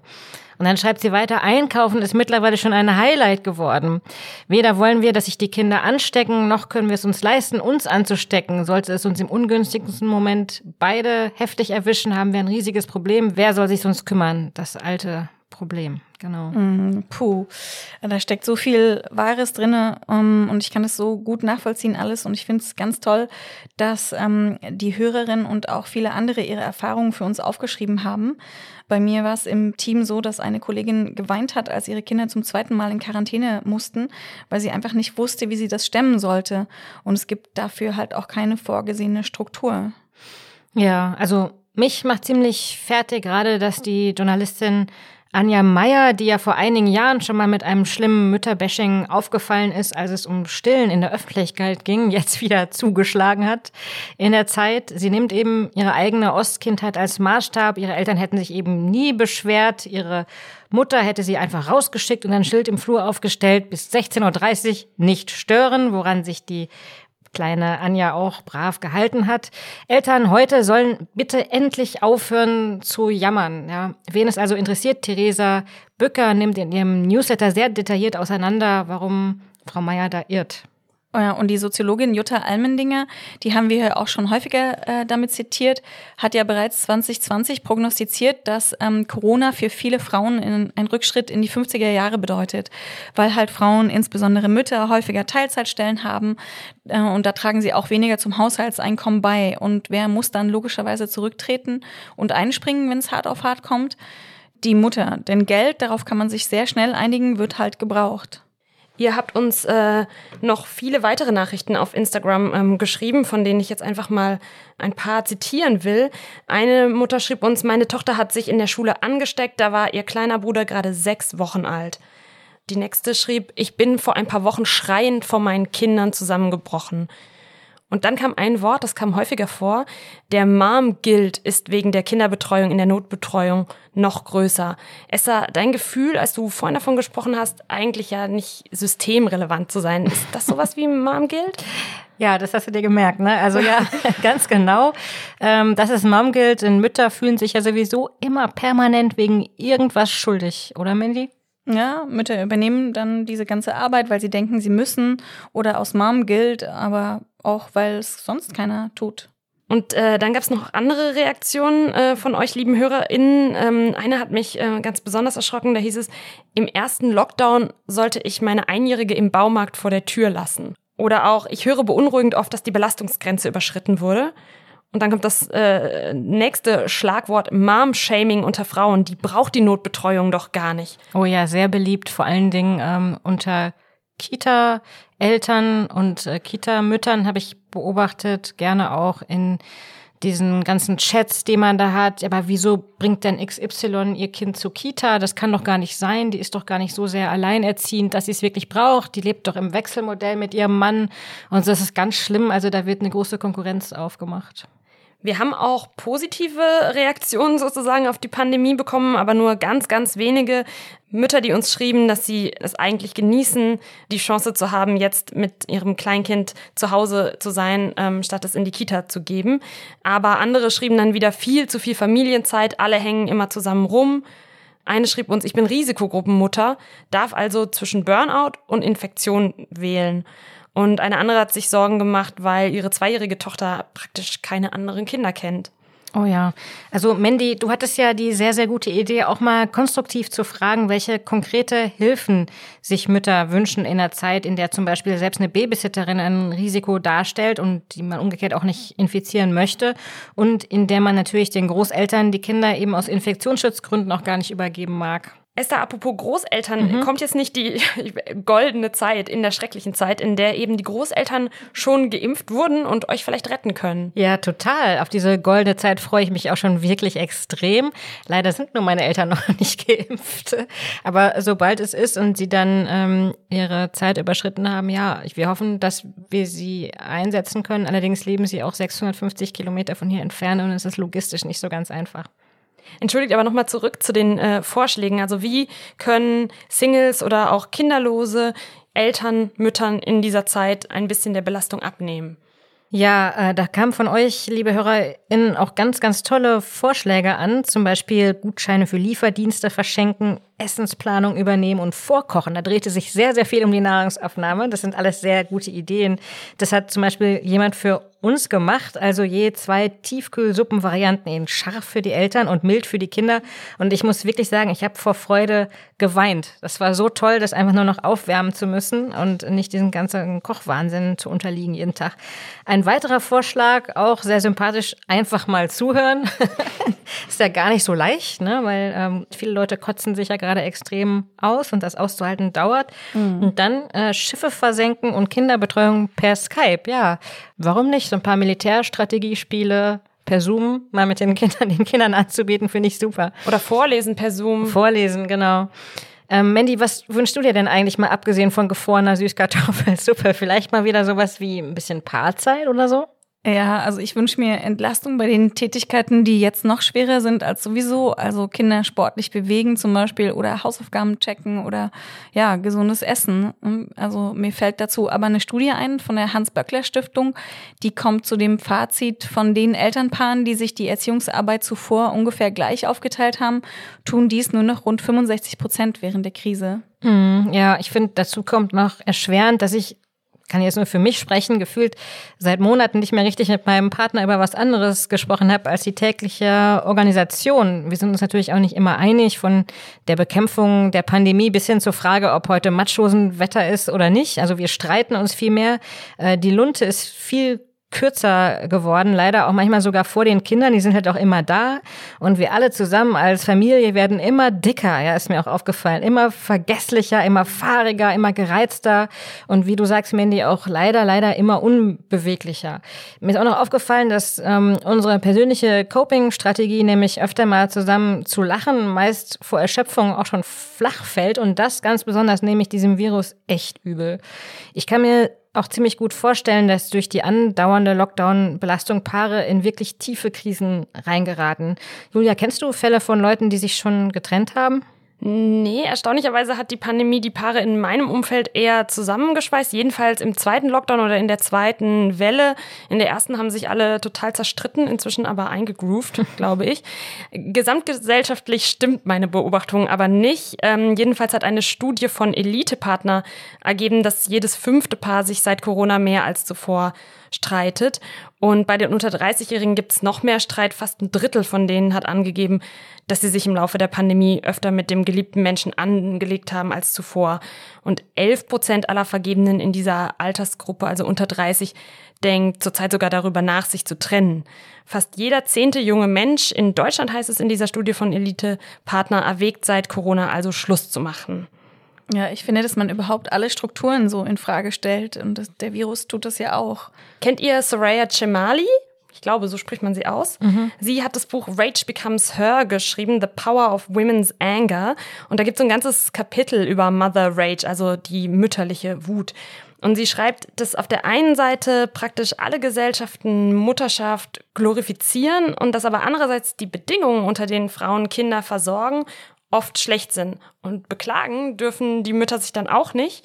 Und dann schreibt sie weiter, Einkaufen ist mittlerweile schon ein Highlight geworden. Weder wollen wir, dass sich die Kinder anstecken, noch können wir es uns leisten, uns anzustecken. Sollte es uns im ungünstigsten Moment beide heftig erwischen, haben wir ein riesiges Problem. Wer soll sich sonst kümmern? Das alte Problem, genau. Mm, puh, da steckt so viel Wahres drin um, ähm, und ich kann es so gut nachvollziehen alles und ich finde es ganz toll, dass ähm, die Hörerin und auch viele andere ihre Erfahrungen für uns aufgeschrieben haben. Bei mir war es im Team so, dass eine Kollegin geweint hat, als ihre Kinder zum zweiten Mal in Quarantäne mussten, weil sie einfach nicht wusste, wie sie das stemmen sollte. Und es gibt dafür halt auch keine vorgesehene Struktur. Ja, also mich macht ziemlich fertig gerade, dass die Journalistin Anja Meyer, die ja vor einigen Jahren schon mal mit einem schlimmen Mütterbashing aufgefallen ist, als es um Stillen in der Öffentlichkeit ging, [LAUGHS] jetzt wieder zugeschlagen hat in der Zeit. Sie nimmt eben ihre eigene Ostkindheit als Maßstab. Ihre Eltern hätten sich eben nie beschwert. Ihre Mutter hätte sie einfach rausgeschickt und ein Schild im Flur aufgestellt, bis 16.30 Uhr nicht stören, woran sich die kleine Anja auch brav gehalten hat. Eltern heute sollen bitte endlich aufhören zu jammern. Ja. Wen es also interessiert, Theresa Bücker nimmt in ihrem Newsletter sehr detailliert auseinander, warum Frau Meier da irrt. Oh und die Soziologin Jutta Almendinger, die haben wir auch schon häufiger äh, damit zitiert, hat ja bereits 2020 prognostiziert, dass ähm, Corona für viele Frauen in, ein Rückschritt in die 50er Jahre bedeutet, weil halt Frauen, insbesondere Mütter, häufiger Teilzeitstellen haben äh, und da tragen sie auch weniger zum Haushaltseinkommen bei. Und wer muss dann logischerweise zurücktreten und einspringen, wenn es hart auf hart kommt? Die Mutter. Denn Geld, darauf kann man sich sehr schnell einigen, wird halt gebraucht. Ihr habt uns äh, noch viele weitere Nachrichten auf Instagram ähm, geschrieben, von denen ich jetzt einfach mal ein paar zitieren will. Eine Mutter schrieb uns, meine Tochter hat sich in der Schule angesteckt, da war ihr kleiner Bruder gerade sechs Wochen alt. Die nächste schrieb, ich bin vor ein paar Wochen schreiend vor meinen Kindern zusammengebrochen. Und dann kam ein Wort, das kam häufiger vor. Der Mom-Guild ist wegen der Kinderbetreuung in der Notbetreuung noch größer. Essa, dein Gefühl, als du vorhin davon gesprochen hast, eigentlich ja nicht systemrelevant zu sein, ist das sowas wie Mom-Guild? Ja, das hast du dir gemerkt, ne? Also ja, [LAUGHS] [LAUGHS] ganz genau. Ähm, das ist Mom-Guild. Und Mütter fühlen sich ja sowieso immer permanent wegen irgendwas schuldig, oder Mandy? Ja, Mütter übernehmen dann diese ganze Arbeit, weil sie denken, sie müssen oder aus Mom gilt, aber auch weil es sonst keiner tut. Und äh, dann gab es noch andere Reaktionen äh, von euch, lieben HörerInnen. Ähm, eine hat mich äh, ganz besonders erschrocken. Da hieß es, im ersten Lockdown sollte ich meine Einjährige im Baumarkt vor der Tür lassen. Oder auch, ich höre beunruhigend oft, dass die Belastungsgrenze überschritten wurde. Und dann kommt das äh, nächste Schlagwort Mom-Shaming unter Frauen. Die braucht die Notbetreuung doch gar nicht. Oh ja, sehr beliebt, vor allen Dingen ähm, unter Kita-Eltern und äh, Kita-Müttern habe ich beobachtet, gerne auch in diesen ganzen Chats, die man da hat. Aber wieso bringt denn XY ihr Kind zur Kita? Das kann doch gar nicht sein. Die ist doch gar nicht so sehr alleinerziehend, dass sie es wirklich braucht. Die lebt doch im Wechselmodell mit ihrem Mann. Und das ist ganz schlimm. Also da wird eine große Konkurrenz aufgemacht. Wir haben auch positive Reaktionen sozusagen auf die Pandemie bekommen, aber nur ganz, ganz wenige Mütter, die uns schrieben, dass sie es eigentlich genießen, die Chance zu haben, jetzt mit ihrem Kleinkind zu Hause zu sein, ähm, statt es in die Kita zu geben. Aber andere schrieben dann wieder viel zu viel Familienzeit, alle hängen immer zusammen rum. Eine schrieb uns, ich bin Risikogruppenmutter, darf also zwischen Burnout und Infektion wählen. Und eine andere hat sich Sorgen gemacht, weil ihre zweijährige Tochter praktisch keine anderen Kinder kennt. Oh ja. Also Mandy, du hattest ja die sehr, sehr gute Idee, auch mal konstruktiv zu fragen, welche konkrete Hilfen sich Mütter wünschen in einer Zeit, in der zum Beispiel selbst eine Babysitterin ein Risiko darstellt und die man umgekehrt auch nicht infizieren möchte und in der man natürlich den Großeltern die Kinder eben aus Infektionsschutzgründen auch gar nicht übergeben mag. Esther, apropos Großeltern, mhm. kommt jetzt nicht die [LAUGHS] goldene Zeit in der schrecklichen Zeit, in der eben die Großeltern schon geimpft wurden und euch vielleicht retten können? Ja, total. Auf diese goldene Zeit freue ich mich auch schon wirklich extrem. Leider sind nur meine Eltern [LAUGHS] noch nicht geimpft. Aber sobald es ist und sie dann ähm, ihre Zeit überschritten haben, ja, wir hoffen, dass wir sie einsetzen können. Allerdings leben sie auch 650 Kilometer von hier entfernt und es ist logistisch nicht so ganz einfach. Entschuldigt aber nochmal zurück zu den äh, Vorschlägen. Also wie können Singles oder auch Kinderlose Eltern, Müttern in dieser Zeit ein bisschen der Belastung abnehmen? Ja, äh, da kamen von euch, liebe HörerInnen, auch ganz, ganz tolle Vorschläge an. Zum Beispiel Gutscheine für Lieferdienste verschenken, Essensplanung übernehmen und vorkochen. Da drehte sich sehr, sehr viel um die Nahrungsaufnahme. Das sind alles sehr gute Ideen. Das hat zum Beispiel jemand für uns gemacht, also je zwei Tiefkühlsuppenvarianten in scharf für die Eltern und mild für die Kinder. Und ich muss wirklich sagen, ich habe vor Freude geweint. Das war so toll, das einfach nur noch aufwärmen zu müssen und nicht diesen ganzen Kochwahnsinn zu unterliegen jeden Tag. Ein weiterer Vorschlag, auch sehr sympathisch, einfach mal zuhören. [LAUGHS] Ist ja gar nicht so leicht, ne? weil ähm, viele Leute kotzen sich ja gerade extrem aus und das auszuhalten dauert. Mhm. Und dann äh, Schiffe versenken und Kinderbetreuung per Skype. Ja, warum nicht? So ein paar Militärstrategiespiele, per Zoom mal mit den Kindern, den Kindern anzubieten, finde ich super. Oder vorlesen per Zoom. Vorlesen, genau. Ähm, Mandy, was wünschst du dir denn eigentlich mal abgesehen von gefrorener Süßkartoffelsuppe? [LAUGHS] Vielleicht mal wieder sowas wie ein bisschen Paarzeit oder so? Ja, also ich wünsche mir Entlastung bei den Tätigkeiten, die jetzt noch schwerer sind als sowieso. Also Kinder sportlich bewegen zum Beispiel oder Hausaufgaben checken oder ja, gesundes Essen. Also mir fällt dazu aber eine Studie ein von der Hans-Böckler-Stiftung, die kommt zu dem Fazit von den Elternpaaren, die sich die Erziehungsarbeit zuvor ungefähr gleich aufgeteilt haben, tun dies nur noch rund 65 Prozent während der Krise. Hm, ja, ich finde, dazu kommt noch erschwerend, dass ich kann jetzt nur für mich sprechen, gefühlt seit Monaten nicht mehr richtig mit meinem Partner über was anderes gesprochen habe als die tägliche Organisation. Wir sind uns natürlich auch nicht immer einig von der Bekämpfung der Pandemie bis hin zur Frage, ob heute Matschhosenwetter ist oder nicht. Also wir streiten uns viel mehr. Äh, die Lunte ist viel kürzer geworden, leider auch manchmal sogar vor den Kindern, die sind halt auch immer da. Und wir alle zusammen als Familie werden immer dicker, ja, ist mir auch aufgefallen, immer vergesslicher, immer fahriger, immer gereizter. Und wie du sagst, Mandy, auch leider, leider immer unbeweglicher. Mir ist auch noch aufgefallen, dass ähm, unsere persönliche Coping-Strategie, nämlich öfter mal zusammen zu lachen, meist vor Erschöpfung auch schon flach fällt. Und das ganz besonders nehme ich diesem Virus echt übel. Ich kann mir auch ziemlich gut vorstellen, dass durch die andauernde Lockdown-Belastung Paare in wirklich tiefe Krisen reingeraten. Julia, kennst du Fälle von Leuten, die sich schon getrennt haben? Nee, erstaunlicherweise hat die Pandemie die Paare in meinem Umfeld eher zusammengeschweißt. Jedenfalls im zweiten Lockdown oder in der zweiten Welle. In der ersten haben sich alle total zerstritten, inzwischen aber eingegroovt, [LAUGHS] glaube ich. Gesamtgesellschaftlich stimmt meine Beobachtung aber nicht. Ähm, jedenfalls hat eine Studie von Elite-Partner ergeben, dass jedes fünfte Paar sich seit Corona mehr als zuvor streitet. Und bei den unter 30-Jährigen gibt es noch mehr Streit. Fast ein Drittel von denen hat angegeben, dass sie sich im Laufe der Pandemie öfter mit dem geliebten Menschen angelegt haben als zuvor. Und 11 Prozent aller Vergebenen in dieser Altersgruppe, also unter 30, denkt zurzeit sogar darüber nach, sich zu trennen. Fast jeder zehnte junge Mensch in Deutschland heißt es in dieser Studie von Elite Partner erwägt seit Corona also Schluss zu machen. Ja, ich finde, dass man überhaupt alle Strukturen so in Frage stellt und das, der Virus tut das ja auch. Kennt ihr Soraya Chemali? Ich glaube, so spricht man sie aus. Mhm. Sie hat das Buch Rage Becomes Her geschrieben, The Power of Women's Anger. Und da gibt es ein ganzes Kapitel über Mother Rage, also die mütterliche Wut. Und sie schreibt, dass auf der einen Seite praktisch alle Gesellschaften Mutterschaft glorifizieren und dass aber andererseits die Bedingungen, unter denen Frauen Kinder versorgen oft schlecht sind. Und beklagen dürfen die Mütter sich dann auch nicht.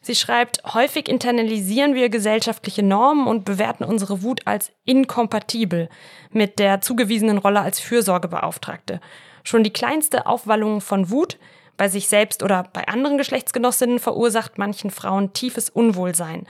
Sie schreibt, häufig internalisieren wir gesellschaftliche Normen und bewerten unsere Wut als inkompatibel mit der zugewiesenen Rolle als Fürsorgebeauftragte. Schon die kleinste Aufwallung von Wut bei sich selbst oder bei anderen Geschlechtsgenossinnen verursacht manchen Frauen tiefes Unwohlsein.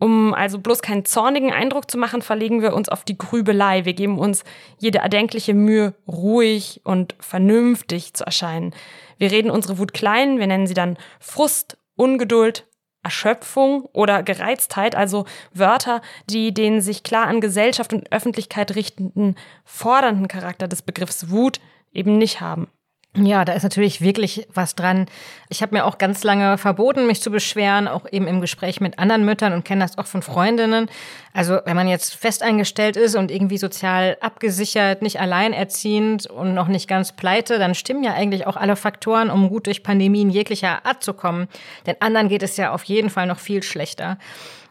Um also bloß keinen zornigen Eindruck zu machen, verlegen wir uns auf die Grübelei. Wir geben uns jede erdenkliche Mühe, ruhig und vernünftig zu erscheinen. Wir reden unsere Wut klein, wir nennen sie dann Frust, Ungeduld, Erschöpfung oder Gereiztheit, also Wörter, die den sich klar an Gesellschaft und Öffentlichkeit richtenden, fordernden Charakter des Begriffs Wut eben nicht haben. Ja, da ist natürlich wirklich was dran. Ich habe mir auch ganz lange verboten, mich zu beschweren, auch eben im Gespräch mit anderen Müttern und kenne das auch von Freundinnen. Also wenn man jetzt festeingestellt ist und irgendwie sozial abgesichert, nicht alleinerziehend und noch nicht ganz pleite, dann stimmen ja eigentlich auch alle Faktoren, um gut durch Pandemien jeglicher Art zu kommen. Den anderen geht es ja auf jeden Fall noch viel schlechter.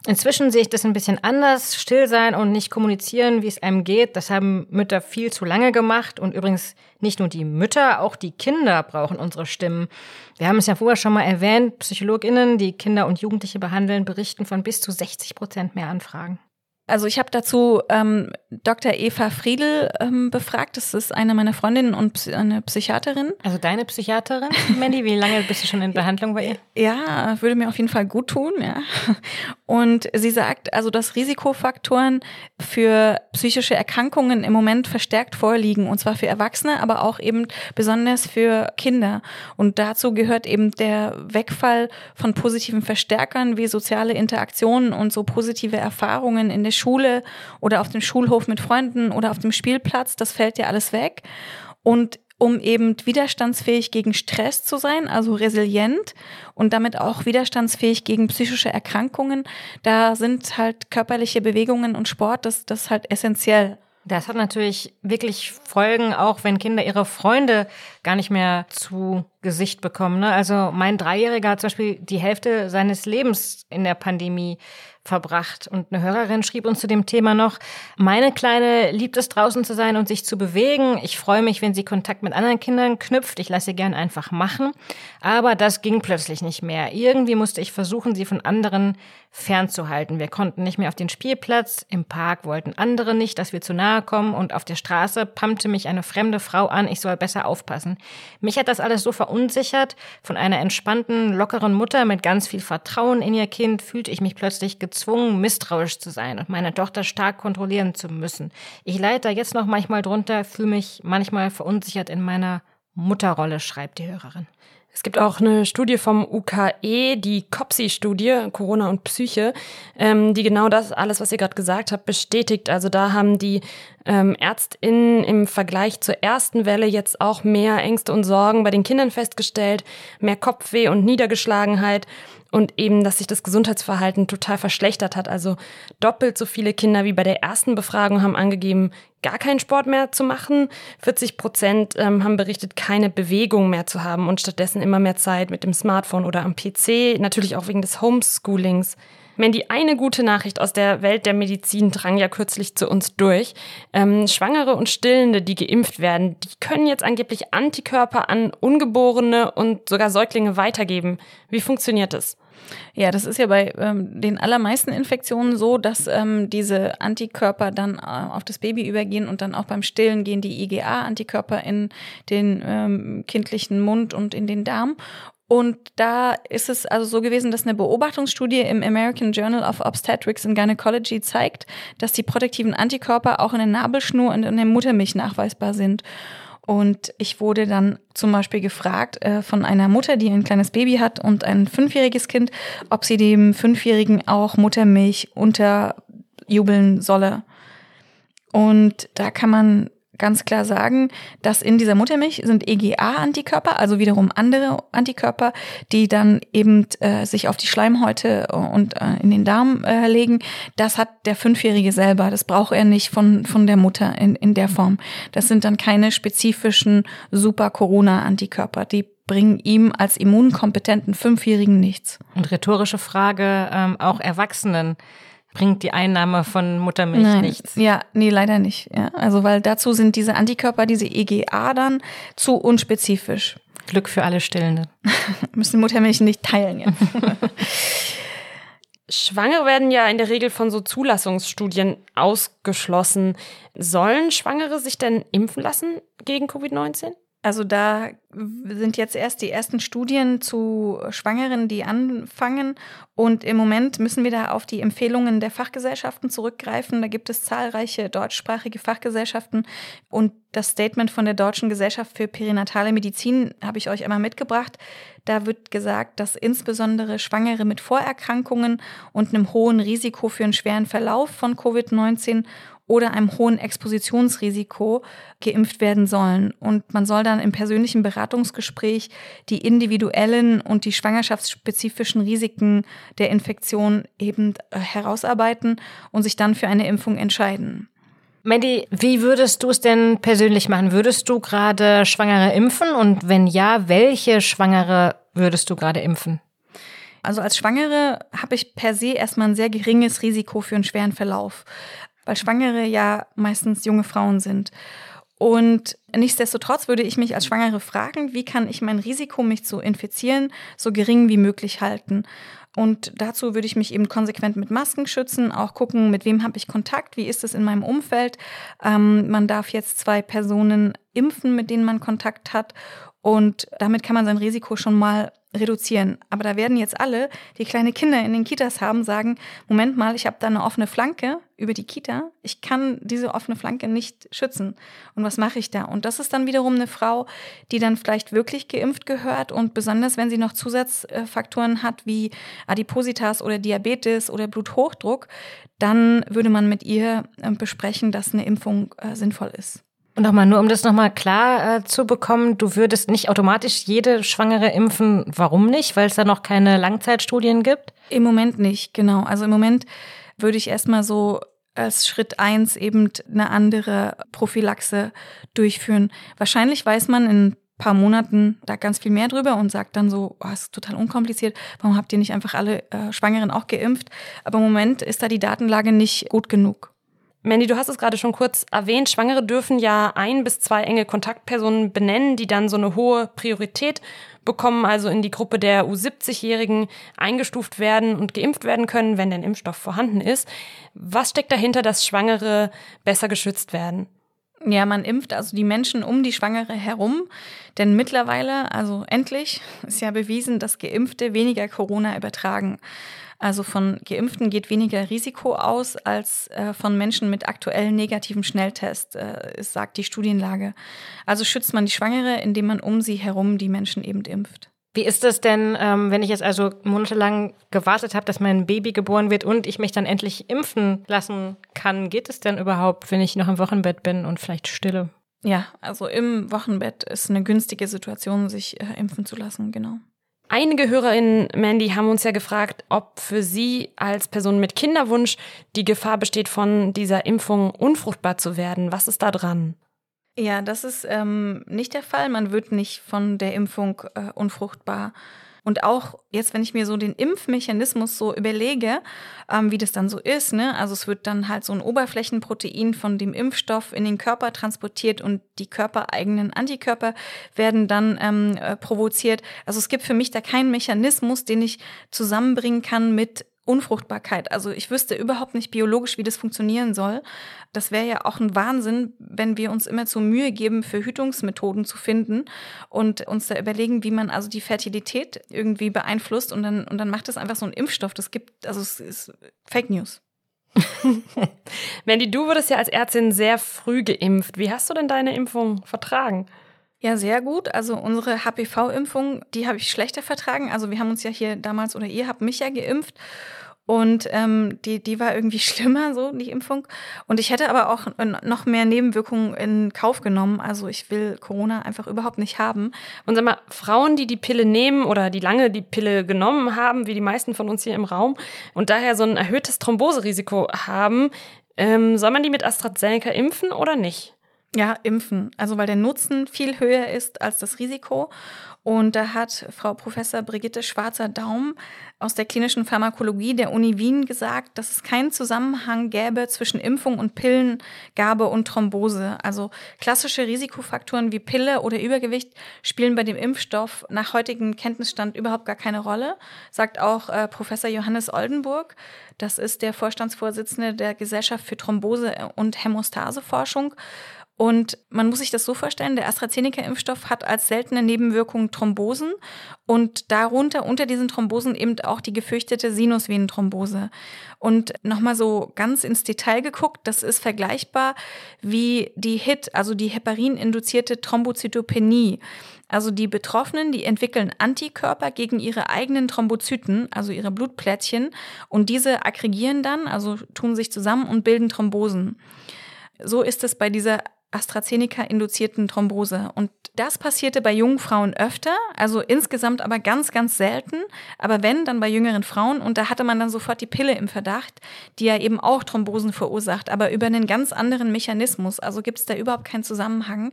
Inzwischen sehe ich das ein bisschen anders. Still sein und nicht kommunizieren, wie es einem geht, das haben Mütter viel zu lange gemacht. Und übrigens nicht nur die Mütter, auch die Kinder brauchen unsere Stimmen. Wir haben es ja vorher schon mal erwähnt, PsychologInnen, die Kinder und Jugendliche behandeln, berichten von bis zu 60 Prozent mehr Anfragen. Also ich habe dazu ähm, Dr. Eva Friedel ähm, befragt. Das ist eine meiner Freundinnen und eine Psychiaterin. Also deine Psychiaterin, Mandy? Wie lange bist du schon in Behandlung bei ihr? Ja, würde mir auf jeden Fall gut tun. Ja. Und sie sagt, also dass Risikofaktoren für psychische Erkrankungen im Moment verstärkt vorliegen. Und zwar für Erwachsene, aber auch eben besonders für Kinder. Und dazu gehört eben der Wegfall von positiven Verstärkern wie soziale Interaktionen und so positive Erfahrungen in der Schule oder auf dem Schulhof mit Freunden oder auf dem Spielplatz, das fällt ja alles weg. Und um eben widerstandsfähig gegen Stress zu sein, also resilient und damit auch widerstandsfähig gegen psychische Erkrankungen, da sind halt körperliche Bewegungen und Sport, das, das halt essentiell. Das hat natürlich wirklich Folgen, auch wenn Kinder ihre Freunde gar nicht mehr zu Gesicht bekommen. Ne? Also mein Dreijähriger hat zum Beispiel die Hälfte seines Lebens in der Pandemie verbracht. Und eine Hörerin schrieb uns zu dem Thema noch, meine Kleine liebt es draußen zu sein und sich zu bewegen. Ich freue mich, wenn sie Kontakt mit anderen Kindern knüpft. Ich lasse sie gern einfach machen. Aber das ging plötzlich nicht mehr. Irgendwie musste ich versuchen, sie von anderen fernzuhalten. Wir konnten nicht mehr auf den Spielplatz. Im Park wollten andere nicht, dass wir zu nahe kommen. Und auf der Straße pumpte mich eine fremde Frau an, ich soll besser aufpassen. Mich hat das alles so verunsichert. Von einer entspannten, lockeren Mutter mit ganz viel Vertrauen in ihr Kind fühlte ich mich plötzlich gezwungen, misstrauisch zu sein und meine Tochter stark kontrollieren zu müssen. Ich leide da jetzt noch manchmal drunter, fühle mich manchmal verunsichert in meiner Mutterrolle, schreibt die Hörerin. Es gibt auch eine Studie vom UKE, die COPSI-Studie, Corona und Psyche, ähm, die genau das alles, was ihr gerade gesagt habt, bestätigt. Also da haben die ähm, ÄrztInnen im Vergleich zur ersten Welle jetzt auch mehr Ängste und Sorgen bei den Kindern festgestellt, mehr Kopfweh und Niedergeschlagenheit und eben, dass sich das Gesundheitsverhalten total verschlechtert hat. Also doppelt so viele Kinder wie bei der ersten Befragung haben angegeben, gar keinen Sport mehr zu machen. 40 Prozent ähm, haben berichtet, keine Bewegung mehr zu haben und stattdessen immer mehr Zeit mit dem Smartphone oder am PC, natürlich auch wegen des Homeschoolings. Mandy, eine gute Nachricht aus der Welt der Medizin drang ja kürzlich zu uns durch. Ähm, Schwangere und Stillende, die geimpft werden, die können jetzt angeblich Antikörper an Ungeborene und sogar Säuglinge weitergeben. Wie funktioniert das? Ja, das ist ja bei ähm, den allermeisten Infektionen so, dass ähm, diese Antikörper dann äh, auf das Baby übergehen und dann auch beim Stillen gehen die IgA-Antikörper in den ähm, kindlichen Mund und in den Darm. Und da ist es also so gewesen, dass eine Beobachtungsstudie im American Journal of Obstetrics and Gynecology zeigt, dass die protektiven Antikörper auch in der Nabelschnur und in der Muttermilch nachweisbar sind. Und ich wurde dann zum Beispiel gefragt äh, von einer Mutter, die ein kleines Baby hat und ein fünfjähriges Kind, ob sie dem Fünfjährigen auch Muttermilch unterjubeln solle. Und da kann man ganz klar sagen, dass in dieser Muttermilch sind EGA-Antikörper, also wiederum andere Antikörper, die dann eben äh, sich auf die Schleimhäute und äh, in den Darm äh, legen. Das hat der Fünfjährige selber. Das braucht er nicht von, von der Mutter in, in der Form. Das sind dann keine spezifischen Super-Corona-Antikörper. Die bringen ihm als immunkompetenten Fünfjährigen nichts. Und rhetorische Frage, ähm, auch Erwachsenen bringt die Einnahme von Muttermilch Nein. nichts. Ja, nee, leider nicht. Ja, also weil dazu sind diese Antikörper, diese EGA dann zu unspezifisch. Glück für alle Stillende. [LAUGHS] Müssen Muttermilch nicht teilen jetzt. [LAUGHS] Schwangere werden ja in der Regel von so Zulassungsstudien ausgeschlossen. Sollen Schwangere sich denn impfen lassen gegen Covid-19? Also da sind jetzt erst die ersten Studien zu Schwangeren, die anfangen. Und im Moment müssen wir da auf die Empfehlungen der Fachgesellschaften zurückgreifen. Da gibt es zahlreiche deutschsprachige Fachgesellschaften. Und das Statement von der Deutschen Gesellschaft für Perinatale Medizin habe ich euch einmal mitgebracht. Da wird gesagt, dass insbesondere Schwangere mit Vorerkrankungen und einem hohen Risiko für einen schweren Verlauf von Covid-19 oder einem hohen Expositionsrisiko geimpft werden sollen. Und man soll dann im persönlichen Beratungsgespräch die individuellen und die schwangerschaftsspezifischen Risiken der Infektion eben äh, herausarbeiten und sich dann für eine Impfung entscheiden. Mandy, wie würdest du es denn persönlich machen? Würdest du gerade Schwangere impfen? Und wenn ja, welche Schwangere würdest du gerade impfen? Also als Schwangere habe ich per se erstmal ein sehr geringes Risiko für einen schweren Verlauf weil Schwangere ja meistens junge Frauen sind. Und nichtsdestotrotz würde ich mich als Schwangere fragen, wie kann ich mein Risiko, mich zu infizieren, so gering wie möglich halten. Und dazu würde ich mich eben konsequent mit Masken schützen, auch gucken, mit wem habe ich Kontakt, wie ist es in meinem Umfeld. Ähm, man darf jetzt zwei Personen impfen, mit denen man Kontakt hat. Und damit kann man sein Risiko schon mal reduzieren. Aber da werden jetzt alle, die kleine Kinder in den Kitas haben, sagen, Moment mal, ich habe da eine offene Flanke über die Kita. Ich kann diese offene Flanke nicht schützen. Und was mache ich da? Und das ist dann wiederum eine Frau, die dann vielleicht wirklich geimpft gehört und besonders, wenn sie noch Zusatzfaktoren hat wie Adipositas oder Diabetes oder Bluthochdruck, dann würde man mit ihr äh, besprechen, dass eine Impfung äh, sinnvoll ist. Und nochmal, nur um das nochmal klar äh, zu bekommen, du würdest nicht automatisch jede Schwangere impfen. Warum nicht? Weil es da noch keine Langzeitstudien gibt? Im Moment nicht, genau. Also im Moment würde ich erstmal so als Schritt eins eben eine andere Prophylaxe durchführen. Wahrscheinlich weiß man in paar Monaten da ganz viel mehr drüber und sagt dann so, oh, ist total unkompliziert, warum habt ihr nicht einfach alle äh, Schwangeren auch geimpft? Aber im Moment ist da die Datenlage nicht gut genug. Mandy, du hast es gerade schon kurz erwähnt. Schwangere dürfen ja ein bis zwei enge Kontaktpersonen benennen, die dann so eine hohe Priorität bekommen, also in die Gruppe der U70-Jährigen eingestuft werden und geimpft werden können, wenn der Impfstoff vorhanden ist. Was steckt dahinter, dass Schwangere besser geschützt werden? Ja, man impft also die Menschen um die Schwangere herum, denn mittlerweile, also endlich, ist ja bewiesen, dass Geimpfte weniger Corona übertragen. Also von Geimpften geht weniger Risiko aus als äh, von Menschen mit aktuellen negativen Schnelltest, äh, sagt die Studienlage. Also schützt man die Schwangere, indem man um sie herum die Menschen eben impft. Wie ist es denn, ähm, wenn ich jetzt also monatelang gewartet habe, dass mein Baby geboren wird und ich mich dann endlich impfen lassen kann? Geht es denn überhaupt, wenn ich noch im Wochenbett bin und vielleicht stille? Ja, also im Wochenbett ist eine günstige Situation, sich äh, impfen zu lassen, genau. Einige HörerInnen, Mandy, haben uns ja gefragt, ob für Sie als Person mit Kinderwunsch die Gefahr besteht, von dieser Impfung unfruchtbar zu werden. Was ist da dran? Ja, das ist ähm, nicht der Fall. Man wird nicht von der Impfung äh, unfruchtbar. Und auch jetzt, wenn ich mir so den Impfmechanismus so überlege, ähm, wie das dann so ist, ne? Also es wird dann halt so ein Oberflächenprotein von dem Impfstoff in den Körper transportiert und die körpereigenen Antikörper werden dann ähm, äh, provoziert. Also es gibt für mich da keinen Mechanismus, den ich zusammenbringen kann mit Unfruchtbarkeit. Also ich wüsste überhaupt nicht biologisch, wie das funktionieren soll. Das wäre ja auch ein Wahnsinn, wenn wir uns immer zu Mühe geben, Verhütungsmethoden zu finden und uns da überlegen, wie man also die Fertilität irgendwie beeinflusst und dann, und dann macht es einfach so ein Impfstoff. Das gibt, also es ist Fake News. [LAUGHS] Mandy, du wurdest ja als Ärztin sehr früh geimpft. Wie hast du denn deine Impfung vertragen? Ja, sehr gut. Also unsere HPV-Impfung, die habe ich schlechter vertragen. Also wir haben uns ja hier damals oder ihr habt mich ja geimpft und ähm, die, die war irgendwie [LAUGHS] schlimmer, so die Impfung. Und ich hätte aber auch noch mehr Nebenwirkungen in Kauf genommen. Also ich will Corona einfach überhaupt nicht haben. Und sag mal, Frauen, die die Pille nehmen oder die lange die Pille genommen haben, wie die meisten von uns hier im Raum, und daher so ein erhöhtes Thromboserisiko haben, ähm, soll man die mit AstraZeneca impfen oder nicht? Ja, impfen. Also weil der Nutzen viel höher ist als das Risiko. Und da hat Frau Professor Brigitte Schwarzer-Daum aus der klinischen Pharmakologie der Uni Wien gesagt, dass es keinen Zusammenhang gäbe zwischen Impfung und Pillengabe und Thrombose. Also klassische Risikofaktoren wie Pille oder Übergewicht spielen bei dem Impfstoff nach heutigem Kenntnisstand überhaupt gar keine Rolle, sagt auch äh, Professor Johannes Oldenburg. Das ist der Vorstandsvorsitzende der Gesellschaft für Thrombose und Hämostaseforschung. Und man muss sich das so vorstellen, der AstraZeneca-Impfstoff hat als seltene Nebenwirkung Thrombosen und darunter unter diesen Thrombosen eben auch die gefürchtete Sinusvenenthrombose. Und nochmal so ganz ins Detail geguckt, das ist vergleichbar wie die HIT, also die Heparin-induzierte Thrombozytopenie. Also die Betroffenen, die entwickeln Antikörper gegen ihre eigenen Thrombozyten, also ihre Blutplättchen, und diese aggregieren dann, also tun sich zusammen und bilden Thrombosen. So ist es bei dieser AstraZeneca-induzierten Thrombose. Und das passierte bei jungen Frauen öfter, also insgesamt aber ganz, ganz selten. Aber wenn, dann bei jüngeren Frauen. Und da hatte man dann sofort die Pille im Verdacht, die ja eben auch Thrombosen verursacht, aber über einen ganz anderen Mechanismus. Also gibt es da überhaupt keinen Zusammenhang.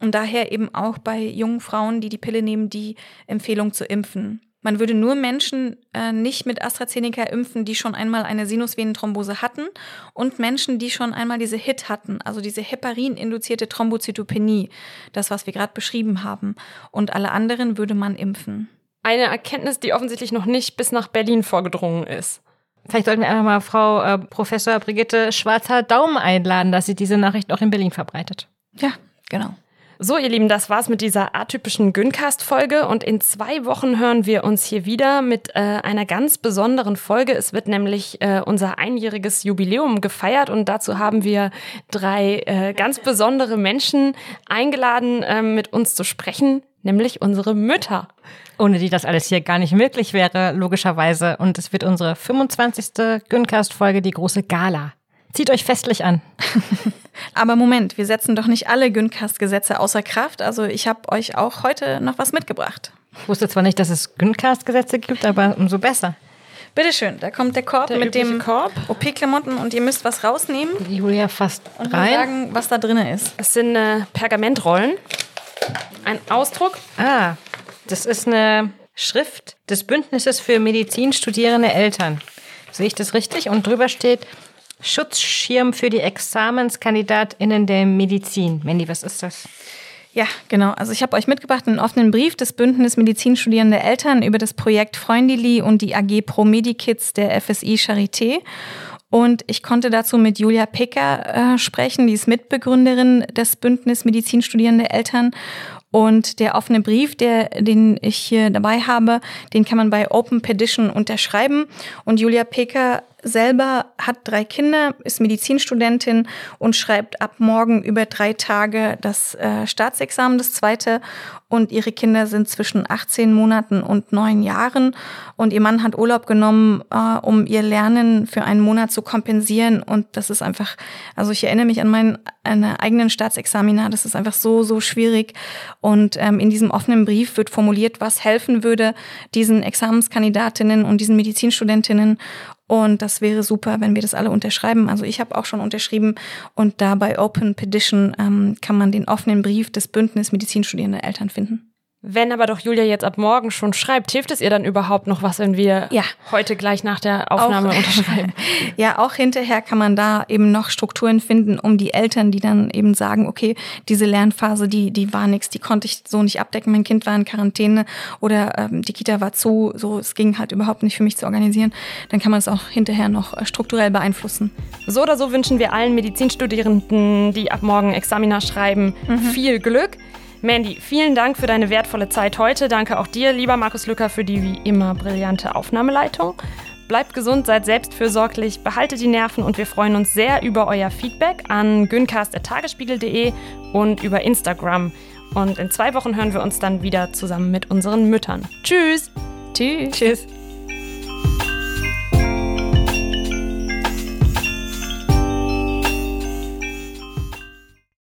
Und daher eben auch bei jungen Frauen, die die Pille nehmen, die Empfehlung zu impfen. Man würde nur Menschen äh, nicht mit AstraZeneca impfen, die schon einmal eine Sinusvenenthrombose hatten und Menschen, die schon einmal diese HIT hatten, also diese Heparin-induzierte Thrombozytopenie, das, was wir gerade beschrieben haben. Und alle anderen würde man impfen. Eine Erkenntnis, die offensichtlich noch nicht bis nach Berlin vorgedrungen ist. Vielleicht sollten wir einfach mal Frau äh, Professor Brigitte Schwarzer-Daumen einladen, dass sie diese Nachricht auch in Berlin verbreitet. Ja, genau. So, ihr Lieben, das war's mit dieser atypischen Güncast-Folge und in zwei Wochen hören wir uns hier wieder mit äh, einer ganz besonderen Folge. Es wird nämlich äh, unser einjähriges Jubiläum gefeiert und dazu haben wir drei äh, ganz besondere Menschen eingeladen, äh, mit uns zu sprechen, nämlich unsere Mütter. Ohne die das alles hier gar nicht möglich wäre, logischerweise. Und es wird unsere 25. Güncast-Folge, die große Gala. Zieht euch festlich an. [LAUGHS] Aber Moment, wir setzen doch nicht alle Güncast-Gesetze außer Kraft. Also ich habe euch auch heute noch was mitgebracht. Ich wusste zwar nicht, dass es Güncast-Gesetze gibt, aber umso besser. Bitteschön, da kommt der Korb Der mit dem Korb. OP-Klamotten und ihr müsst was rausnehmen Die Julia fast und rein. sagen, was da drin ist. Es sind äh, Pergamentrollen, ein Ausdruck. Ah, das ist eine Schrift des Bündnisses für Medizinstudierende Eltern. Sehe ich das richtig? Und drüber steht Schutzschirm für die ExamenskandidatInnen der Medizin. Mandy, was ist das? Ja, genau. Also ich habe euch mitgebracht einen offenen Brief des Bündnis Medizinstudierende Eltern über das Projekt Freundili und die AG Pro Medikits der FSI Charité. Und ich konnte dazu mit Julia Pecker äh, sprechen, die ist Mitbegründerin des Bündnis Medizinstudierende Eltern. Und der offene Brief, der, den ich hier dabei habe, den kann man bei Open Petition unterschreiben. Und Julia Pecker selber hat drei Kinder, ist Medizinstudentin und schreibt ab morgen über drei Tage das äh, Staatsexamen, das zweite. Und ihre Kinder sind zwischen 18 Monaten und neun Jahren. Und ihr Mann hat Urlaub genommen, äh, um ihr Lernen für einen Monat zu kompensieren. Und das ist einfach, also ich erinnere mich an meinen einen eigenen Staatsexaminar, das ist einfach so, so schwierig. Und ähm, in diesem offenen Brief wird formuliert, was helfen würde diesen Examenskandidatinnen und diesen Medizinstudentinnen. Und das wäre super, wenn wir das alle unterschreiben. Also ich habe auch schon unterschrieben und da bei Open Petition ähm, kann man den offenen Brief des Bündnis Medizinstudierende Eltern finden. Wenn aber doch Julia jetzt ab morgen schon schreibt, hilft es ihr dann überhaupt noch was, wenn wir ja. heute gleich nach der Aufnahme auch, unterschreiben? [LAUGHS] ja, auch hinterher kann man da eben noch Strukturen finden, um die Eltern, die dann eben sagen, okay, diese Lernphase, die, die war nichts, die konnte ich so nicht abdecken. Mein Kind war in Quarantäne oder ähm, die Kita war zu, so es ging halt überhaupt nicht für mich zu organisieren. Dann kann man es auch hinterher noch äh, strukturell beeinflussen. So oder so wünschen wir allen Medizinstudierenden, die ab morgen Examina schreiben, mhm. viel Glück. Mandy, vielen Dank für deine wertvolle Zeit heute. Danke auch dir, lieber Markus Lücker, für die wie immer brillante Aufnahmeleitung. Bleibt gesund, seid selbstfürsorglich, behaltet die Nerven und wir freuen uns sehr über euer Feedback an güncast.tagesspiegel.de und über Instagram. Und in zwei Wochen hören wir uns dann wieder zusammen mit unseren Müttern. Tschüss! Tschüss! Tschüss!